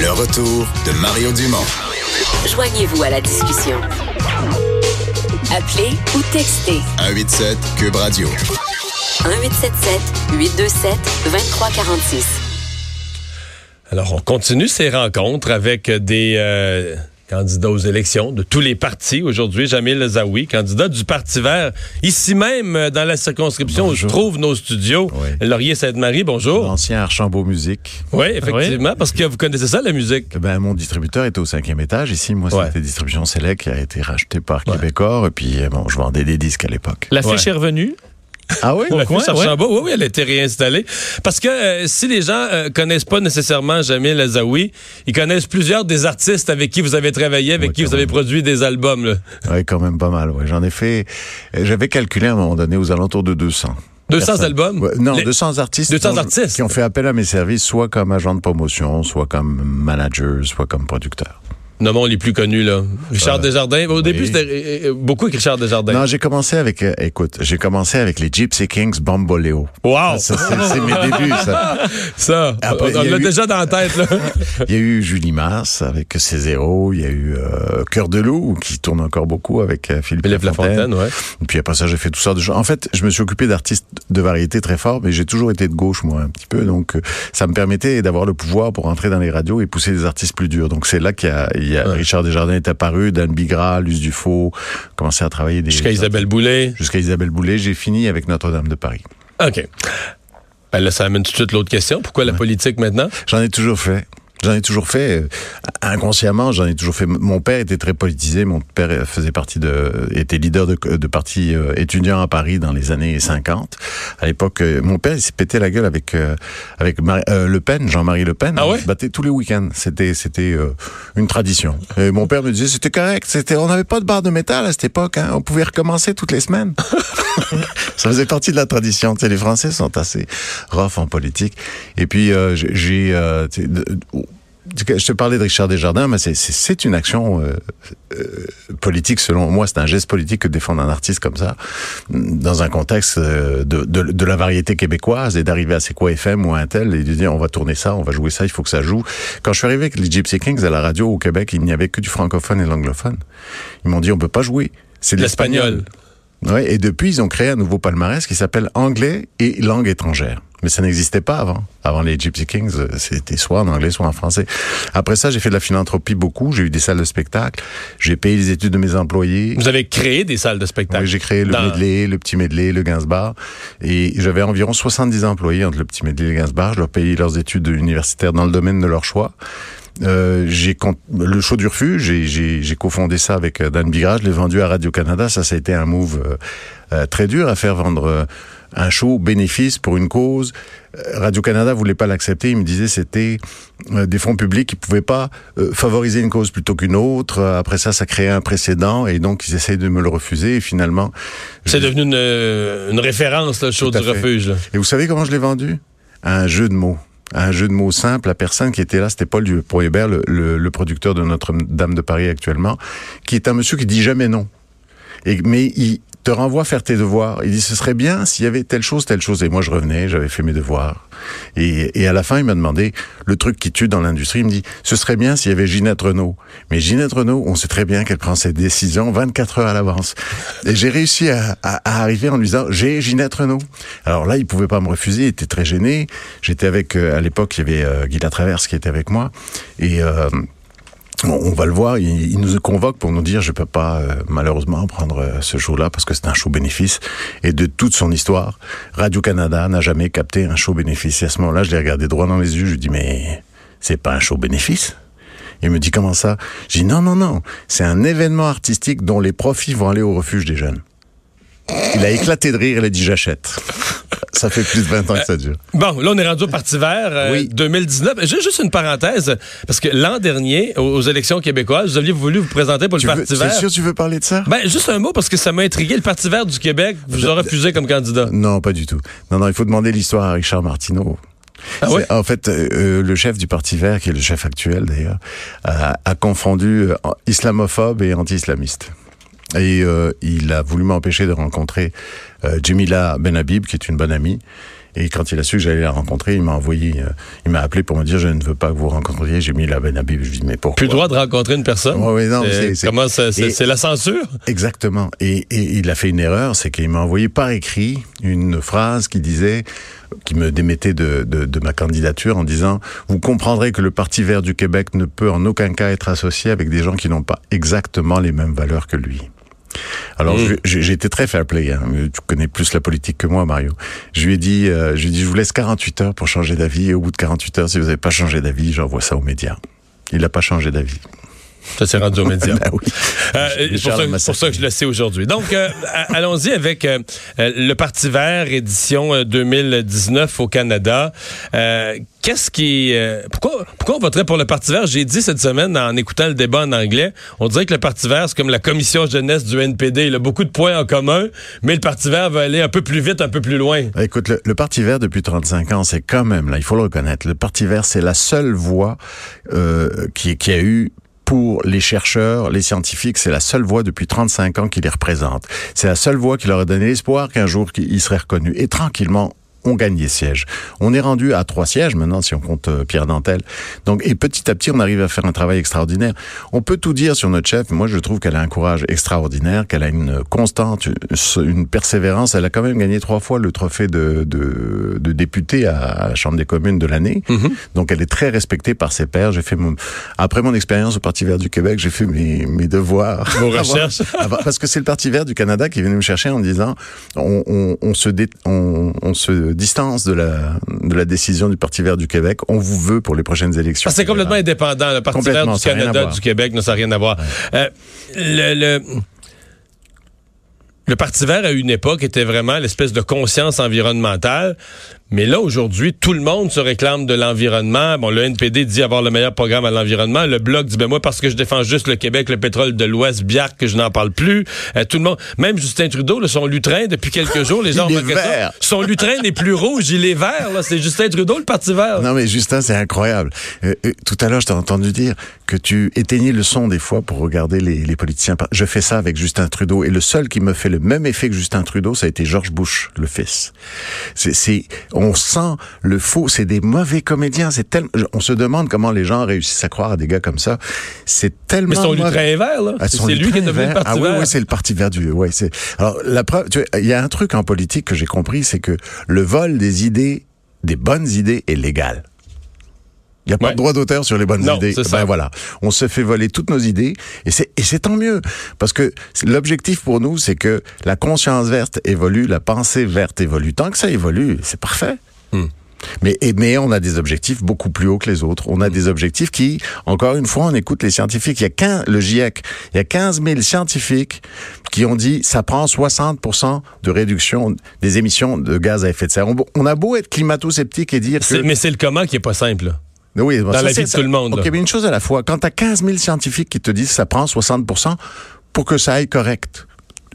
Le retour de Mario Dumont. Joignez-vous à la discussion. Appelez ou textez 187 Cube Radio. 1877 827 2346. Alors, on continue ces rencontres avec des euh, candidats aux élections de tous les partis. Aujourd'hui, Jamil Zawi, candidat du Parti vert, ici même euh, dans la circonscription où je Bonjour. trouve nos studios. Oui. Laurier-Sainte-Marie, bonjour. L'ancien Archambault Musique. Oui, effectivement, parce que vous connaissez ça, la musique. Eh Ben, mon distributeur était au cinquième étage. Ici, moi, Ouais. c'était Distribution Select qui a été racheté par Québecor. Et puis, euh, bon, je vendais des disques à l'époque. La fiche Ouais. est revenue? Ah oui? Coin, ouais. Oui, oui, elle a été réinstallée. Parce que euh, si les gens euh, connaissent pas nécessairement Jamil Azaoui, ils connaissent plusieurs des artistes avec qui vous avez travaillé, avec qui vous avez produit des albums. là. Oui, quand même pas mal. Ouais. J'en ai fait. euh, J'avais calculé à un moment donné aux alentours de 200. 200 Personnes. albums? Ouais, non, Les- 200 artistes. 200 dont- artistes. Qui ont fait appel à mes services, soit comme agent de promotion, soit comme manager, soit comme producteur. Nommons les plus connus, là. Richard Euh, Desjardins. Au début, c'était euh, euh, beaucoup avec Richard Desjardins. Non, j'ai commencé avec, euh, écoute, j'ai commencé avec les Gypsy Kings Bamboleo. Wow! Ça, c'est mes débuts, ça. Ça, Après, on l'a eu- déjà dans la tête, là. Il y a eu Julie Mars avec ses zéros. Il y a eu euh, Cœur de loup qui tourne encore beaucoup avec euh, Philippe, Philippe Lafontaine. Lafontaine, ouais. Et puis après ça, j'ai fait tout ça de choses. En fait, je me suis occupé d'artistes de variété très fort, mais j'ai toujours été de gauche, moi, un petit peu. Donc, ça me permettait d'avoir le pouvoir pour entrer dans les radios et pousser des artistes plus durs. Donc, c'est là qu'il y a, il y a Ouais. Richard Desjardins est apparu, Dan Bigra, Luce Dufaux, commencé à travailler des... Jusqu'à Isabelle Boulay. Jusqu'à Isabelle Boulay. J'ai fini avec Notre-Dame de Paris. OK. Ben là, ça amène tout de suite l'autre question. Pourquoi la politique maintenant? J'en ai toujours fait. J'en ai toujours fait euh, inconsciemment. J'en ai toujours fait. Mon père était très politisé. Mon père euh, faisait partie de, était leader de, de parti euh, étudiant à Paris dans les années 50. À l'époque, mon père il s'est pété la gueule avec avec Marie- euh, Le Pen, Jean-Marie Le Pen. Ah ouais? se battait tous les week-ends. C'était c'était euh, une tradition. Et mon père me disait c'était correct. C'était on n'avait pas de barre de métal à cette époque. Hein. On pouvait recommencer toutes les semaines. Ça faisait partie de la tradition. Tu sais, les Français sont assez rough en politique. Et puis, euh, j'ai... je te parlais de Richard Desjardins, mais c'est- une action euh, euh, politique, selon moi. C'est un geste politique que défendre un artiste comme ça, dans un contexte euh, de, de, de la variété québécoise, et d'arriver à C'est quoi FM ou à un tel, et de dire on va tourner ça, on va jouer ça, il faut que ça joue. Quand je suis arrivé avec les Gypsy Kings à la radio au Québec, il n'y avait que du francophone et de l'anglophone. Ils m'ont dit on peut pas jouer. C'est de L'espagnol. Ouais, et depuis, ils ont créé un nouveau palmarès qui s'appelle Anglais et langue étrangère. Mais ça n'existait pas avant. Avant les Gypsy Kings, euh, c'était soit en anglais, soit en français. Après ça, j'ai fait de la philanthropie beaucoup. J'ai eu des salles de spectacle. J'ai payé les études de mes employés. Vous avez créé des salles de spectacle. Oui, j'ai créé le Dans- medley, le petit medley, le Gainsbar. Et j'avais environ 70 employés entre le petit medley et le Gainsbar. Je leur payais leurs études universitaires dans le domaine de leur choix. Euh, j'ai le show du refuge, j'ai- cofondé ça avec euh, Dan Bigra, je l'ai vendu à Radio Canada. Ça, ça a été un move euh, euh, très dur à faire vendre euh, un show bénéfice pour une cause. Euh, Radio Canada voulait pas l'accepter. Il me disait c'était euh, des fonds publics qui pouvaient pas euh, favoriser une cause plutôt qu'une autre. Après ça, ça créait un précédent et donc ils essayent de me le refuser. Et finalement, C'est je- devenu une, une référence, le show du fait. refuge. là. Et vous savez comment je l'ai vendu? À un jeu de mots. Un jeu de mots simple. La personne qui était là, c'était Paul Dupont-Hébert, le, le, le producteur de Notre-Dame de Paris actuellement, qui est un monsieur qui dit jamais non. Et, mais il te renvoie faire tes devoirs. Il dit ce serait bien s'il y avait telle chose, telle chose. Et moi, je revenais, j'avais fait mes devoirs. Et, et à la fin, il m'a demandé le truc qui tue dans l'industrie. Il me dit ce serait bien s'il y avait Ginette Renault. Mais Ginette Renault, on sait très bien qu'elle prend ses décisions 24 heures à l'avance. Et j'ai réussi à, à- à arriver en lui disant j'ai Ginette Renault. Alors là, il pouvait pas me refuser. Il était très gêné. J'étais avec euh, à l'époque, il y avait euh, Guy Latraverse qui était avec moi et euh, on, va le voir, il, nous convoque pour nous dire je peux pas euh, malheureusement prendre euh, ce show-là parce que c'est un show bénéfice. Et de toute son histoire, Radio Canada n'a jamais capté un show bénéfice. Et à ce moment-là, je l'ai regardé droit dans les yeux, je lui dis mais c'est pas un show bénéfice? Il me dit comment ça? Je dis non non non, c'est un événement artistique dont les profits vont aller au refuge des jeunes. Il a éclaté de rire, il a dit j'achète. Ça fait plus de 20 ans que ça dure. Bon, là, on est rendu au Parti vert euh, Oui. 2019. Juste, juste une parenthèse, parce que l'an dernier, aux, aux élections québécoises, vous aviez voulu vous présenter pour Tu le veux, Parti c'est vert. sûr que tu veux parler de ça? Ben, juste un mot, parce que ça m'a intrigué. Le Parti vert du Québec vous a refusé comme candidat. Non, pas du tout. Non, non, il faut demander l'histoire à Richard Martineau. Ah? C'est- En fait, euh, euh, le chef du Parti Vert, qui est le chef actuel d'ailleurs, a, a confondu euh, islamophobe et anti-islamiste. Et euh, il a voulu m'empêcher de rencontrer euh, Jemila Benhabib, qui est une bonne amie. Et quand il a su que j'allais la rencontrer, il m'a envoyé, euh, il m'a appelé pour me dire je ne veux pas que vous rencontriez. J'ai mis la Ben Habib. Je dis mais pourquoi? Plus le droit de rencontrer une personne? Ouais, non, C'est- comment c'est la censure? Exactement. Et, et il a fait une erreur, c'est qu'il m'a envoyé par écrit une phrase qui disait, qui me démettait de, de, de ma candidature en disant Vous comprendrez que le Parti vert du Québec ne peut en aucun cas être associé avec des gens qui n'ont pas exactement les mêmes valeurs que lui. Alors Mm. j'ai été très fair play. Hein. Tu connais plus la politique que moi, Mario. Je lui ai dit, euh, je lui ai dit, je vous laisse 48 heures pour changer d'avis. Et au bout de 48 heures, si vous n'avez pas changé d'avis, j'envoie ça aux médias. Il n'a pas changé d'avis. Ça s'est rendu aux médias. Ben oui. Euh, pour, ça, pour ça que je le sais aujourd'hui. Donc, euh, allons-y avec euh, euh, le Parti vert, édition euh, 2019 au Canada. Euh, Qu'est-ce qui... euh, pourquoi, pourquoi on voterait pour le Parti vert? J'ai dit cette semaine, en écoutant le débat en anglais, on dirait que le Parti vert, c'est comme la commission jeunesse du NPD. Il a beaucoup de points en commun, mais le Parti vert va aller un peu plus vite, un peu plus loin. Ah, Écoute, le, le Parti vert, depuis 35 ans, c'est quand même, là, il faut le reconnaître, le Parti vert, c'est la seule voie euh, qui, qui a eu pour les chercheurs, les scientifiques, c'est la seule voie depuis 35 ans qui les représente. C'est la seule voie qui leur a donné l'espoir qu'un jour ils seraient reconnus. Et tranquillement, on gagne des sièges. On est rendu à trois sièges maintenant, si on compte euh, Pierre Dantel. Donc, et petit à petit, on arrive à faire un travail extraordinaire. On peut tout dire sur notre chef. Moi, je trouve qu'elle a un courage extraordinaire, qu'elle a une constante, une persévérance. Elle a quand même gagné trois fois le trophée de, de, de député à, à la Chambre des communes de l'année. Donc, elle est très respectée par ses pairs. J'ai fait mon, après mon expérience au Parti vert du Québec, j'ai fait mes, mes devoirs. Vos recherches. parce que c'est le Parti vert du Canada qui est venu me chercher en disant on, on, on se, dé- on, on se distance de la, de la décision du Parti vert du Québec. On vous veut pour les prochaines élections. Ah, c'est complètement indépendant. Le Parti vert du Canada, du Québec, non, ça n'a rien à voir. Euh, le, le, le Parti vert, à une époque, était vraiment l'espèce de conscience environnementale. Mais là, aujourd'hui, tout le monde se réclame de l'environnement. Bon, le NPD dit avoir le meilleur programme à l'environnement. Le Bloc dit, ben moi, parce que je défends juste le Québec, le pétrole de l'Ouest, Biarc, que je n'en parle plus. Euh, tout le monde, même Justin Trudeau, là, son lutrin, depuis quelques jours, les gens ça. Son lutrin n'est plus rouge, il est vert. Là, c'est Justin Trudeau, le Parti vert. Non mais Justin, c'est incroyable. Euh, euh, tout à l'heure, je t'ai entendu dire que tu éteignais le son des fois pour regarder les, les politiciens. Je fais ça avec Justin Trudeau et le seul qui me fait le même effet que Justin Trudeau, ça a été George Bush, le fils. C'est, c'est, on sent le faux. C'est des mauvais comédiens. C'est tellement. On se demande comment les gens réussissent à croire à des gars comme ça. C'est tellement. Mais son mauvais. est vert, là. Ah, c'est lui qui est devenu le. Parti ah, oui, vert. oui, c'est le parti vert du. Ouais, c'est. Alors la preuve, il y a un truc en politique que j'ai compris, c'est que le vol des idées, des bonnes idées, est légal. Il n'y a pas Ouais. de droit d'auteur sur les bonnes Non, idées. Ben voilà, on se fait voler toutes nos idées et c'est et c'est tant mieux parce que l'objectif pour nous, c'est que la conscience verte évolue, la pensée verte évolue. Tant que ça évolue, c'est parfait. Hmm. Mais, on a des objectifs beaucoup plus hauts que les autres. On a des objectifs qui, encore une fois, on écoute les scientifiques. Il y a 15, le GIEC, il y a 15 000 scientifiques qui ont dit ça prend 60% de réduction des émissions de gaz à effet de serre. On, on a beau être climato-sceptique et dire que... Mais c'est le comment qui est pas simple. Oui, bon, Dans ça, la vie de tout le monde, OK, là. mais une chose à la fois. Quand tu as 15 000 scientifiques qui te disent que ça prend 60 pour que ça aille correct,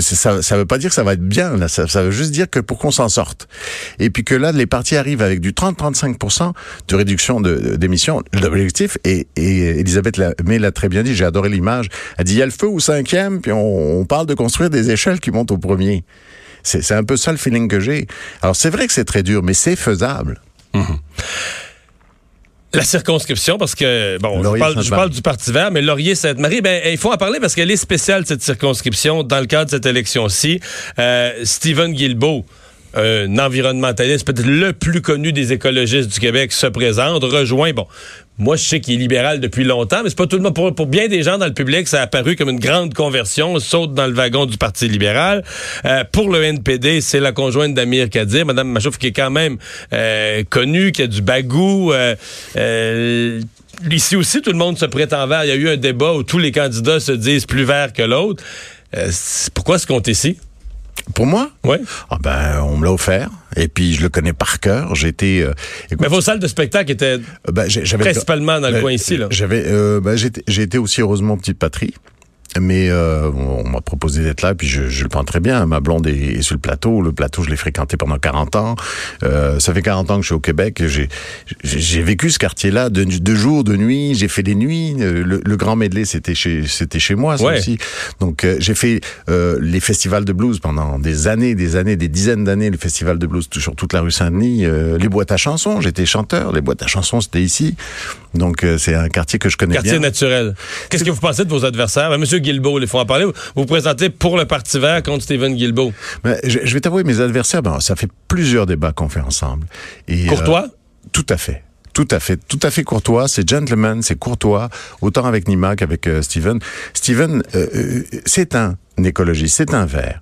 ça ça veut pas dire que ça va être bien, là. Ça, ça veut juste dire que pour qu'on s'en sorte. Et puis que là, les partis arrivent avec du 30-35% de réduction de- d'émissions. L'objectif, et, et Elisabeth May l'a très bien dit, j'ai adoré l'image, elle dit, il y a le feu au cinquième, puis on, on parle de construire des échelles qui montent au premier. C'est c'est un peu ça le feeling que j'ai. Alors c'est vrai que c'est très dur, mais c'est faisable. La circonscription, parce que, bon, je parle du Parti vert, mais Laurier-Sainte-Marie, ben, il faut en parler parce qu'elle est spéciale, cette circonscription, dans le cadre de cette élection-ci. Euh, Stephen Guilbeault, un environnementaliste, peut-être le plus connu des écologistes du Québec, se présente, rejoint, bon, moi, je sais qu'il est libéral depuis longtemps, mais c'est pas tout le monde. Pour, bien des gens dans le public, ça a apparu comme une grande conversion, saute dans le wagon du Parti libéral. Euh, pour le NPD, c'est la conjointe d'Amir Kadir, Madame Machouf, qui est quand même euh, connue, qui a du bagou. Euh, ici aussi, tout le monde se prétend vert. Il y a eu un débat où tous les candidats se disent plus verts que l'autre. Pourquoi ce compte ici? Pour moi, Oui. Ah ben, on me l'a offert. Et puis, je le connais par cœur. J'étais. euh, Mais vos salles de spectacle étaient euh, ben, principalement dans le ben, coin ici, là. J'avais, euh, ben, j'étais- j'ai été aussi heureusement petite patrie. Mais euh, on m'a proposé d'être là, puis je, je, le prends très bien. Ma blonde est, est, sur le plateau. Le plateau, je l'ai fréquenté pendant 40 ans. Euh, ça fait 40 ans que je suis au Québec. J'ai, vécu ce quartier-là de, de jour, de nuit. J'ai fait des nuits. Euh, le, le Grand Medley, c'était chez, c'était chez moi, ça Ouais. aussi. Donc, euh, j'ai fait euh, les festivals de blues pendant des années, des années, des dizaines d'années. Le festival de blues sur toute la rue Saint-Denis. Euh, les boîtes à chansons, j'étais chanteur. Les boîtes à chansons, c'était ici. Donc, euh, c'est un quartier que je connais Quartier bien. naturel. Qu'est-ce que vous pensez de vos adversaires? Ben, Monsieur Guilbeault, il faut en parler. Vous vous présentez pour le Parti vert contre Stephen Guilbeault. Mais je, je vais t'avouer, mes adversaires, ben, ça fait plusieurs débats qu'on fait ensemble. Et, Courtois? euh, Tout à fait. Tout à fait, tout à fait courtois. C'est gentleman, c'est courtois, autant avec Nima qu'avec euh, Steven. Steven, euh, euh, c'est un écologiste, c'est un vert.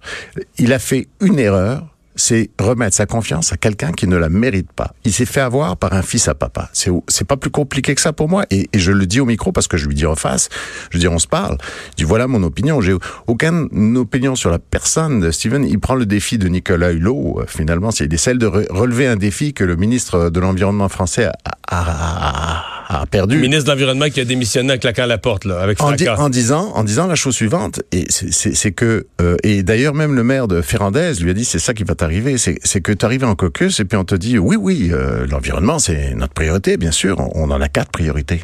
Il a fait une erreur, c'est remettre sa confiance à quelqu'un qui ne la mérite pas. Il s'est fait avoir par un fils à papa. C'est pas plus compliqué que ça pour moi. Et, je le dis au micro parce que je lui dis en face. Je lui dis on se parle. Je dis voilà mon opinion. J'ai aucune opinion sur la personne de Steven. Il prend le défi de Nicolas Hulot. Euh, Finalement, c'est essaie de re- relever un défi que le ministre de l'environnement français a perdu. Ministre de l'Environnement qui a démissionné en claquant la porte, là, avec En, di- en disant, en disant la chose suivante, et c'est- que, euh, et d'ailleurs même le maire de Ferrandez lui a dit, c'est ça qui va t'arriver, c'est que tu arrives en caucus et puis on te dit, oui, oui, euh, l'environnement c'est notre priorité, bien sûr, on, on en a quatre priorités.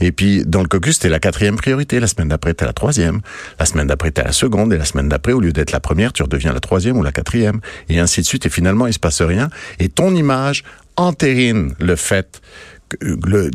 Et puis, dans le caucus, c'était la quatrième priorité. La semaine d'après, t'es la troisième. La semaine d'après, t'es la seconde. Et la semaine d'après, au lieu d'être la première, tu redeviens la troisième ou la quatrième. Et ainsi de suite. Et finalement, il se passe rien. Et ton image entérine le fait le,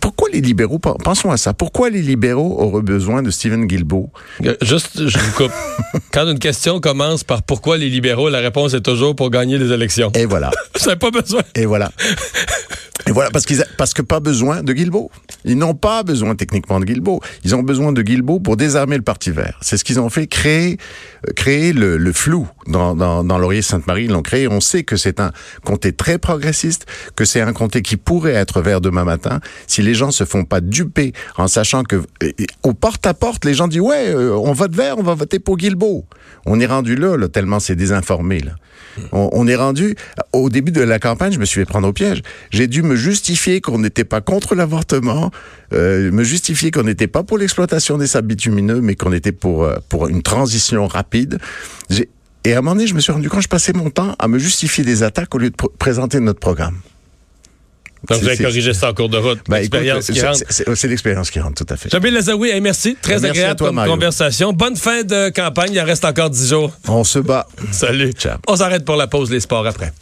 pourquoi les libéraux, pen- pensons à ça, pourquoi les libéraux auraient besoin de Stephen Guilbeault? Euh, Juste, je vous coupe. Quand une question commence par pourquoi les libéraux, la réponse est toujours pour gagner les élections. Et voilà. Vous n'avez pas besoin. Et voilà. Et voilà, parce qu'ils, a- parce que pas besoin de Guilbeault. Ils n'ont pas besoin techniquement de Guilbeault. Ils ont besoin de Guilbeault pour désarmer le Parti vert. C'est ce qu'ils ont fait, créer, euh, créer le, le flou dans, dans, dans Laurier-Sainte-Marie. Ils l'ont créé. On sait que c'est un comté très progressiste, que c'est un comté qui pourrait être vert demain matin si les gens se font pas duper en sachant que au porte-à-porte, les gens disent ouais, euh, on vote vert, on va voter pour Guilbeault. On est rendu là, là tellement c'est désinformé là. On, est rendu au début de la campagne, je me suis fait prendre au piège. J'ai dû me justifier qu'on n'était pas contre l'avortement, euh, me justifier qu'on n'était pas pour l'exploitation des sables bitumineux, mais qu'on était pour euh, pour une transition rapide. Et à un moment donné, je me suis rendu compte, je passais mon temps à me justifier des attaques au lieu de pr- présenter notre programme. Donc, vous avez corrigé ça en cours de route. Ben, écoute, L'expérience qui c'est- rentre. l'expérience qui rentre, tout à fait. Jamil Lazaoui, hey, merci. Très Merci à agréable toi, comme Mario. conversation. Bonne fin de campagne. Il en reste encore 10 jours. On se bat. Salut. Ciao. On s'arrête pour la pause, les sports après.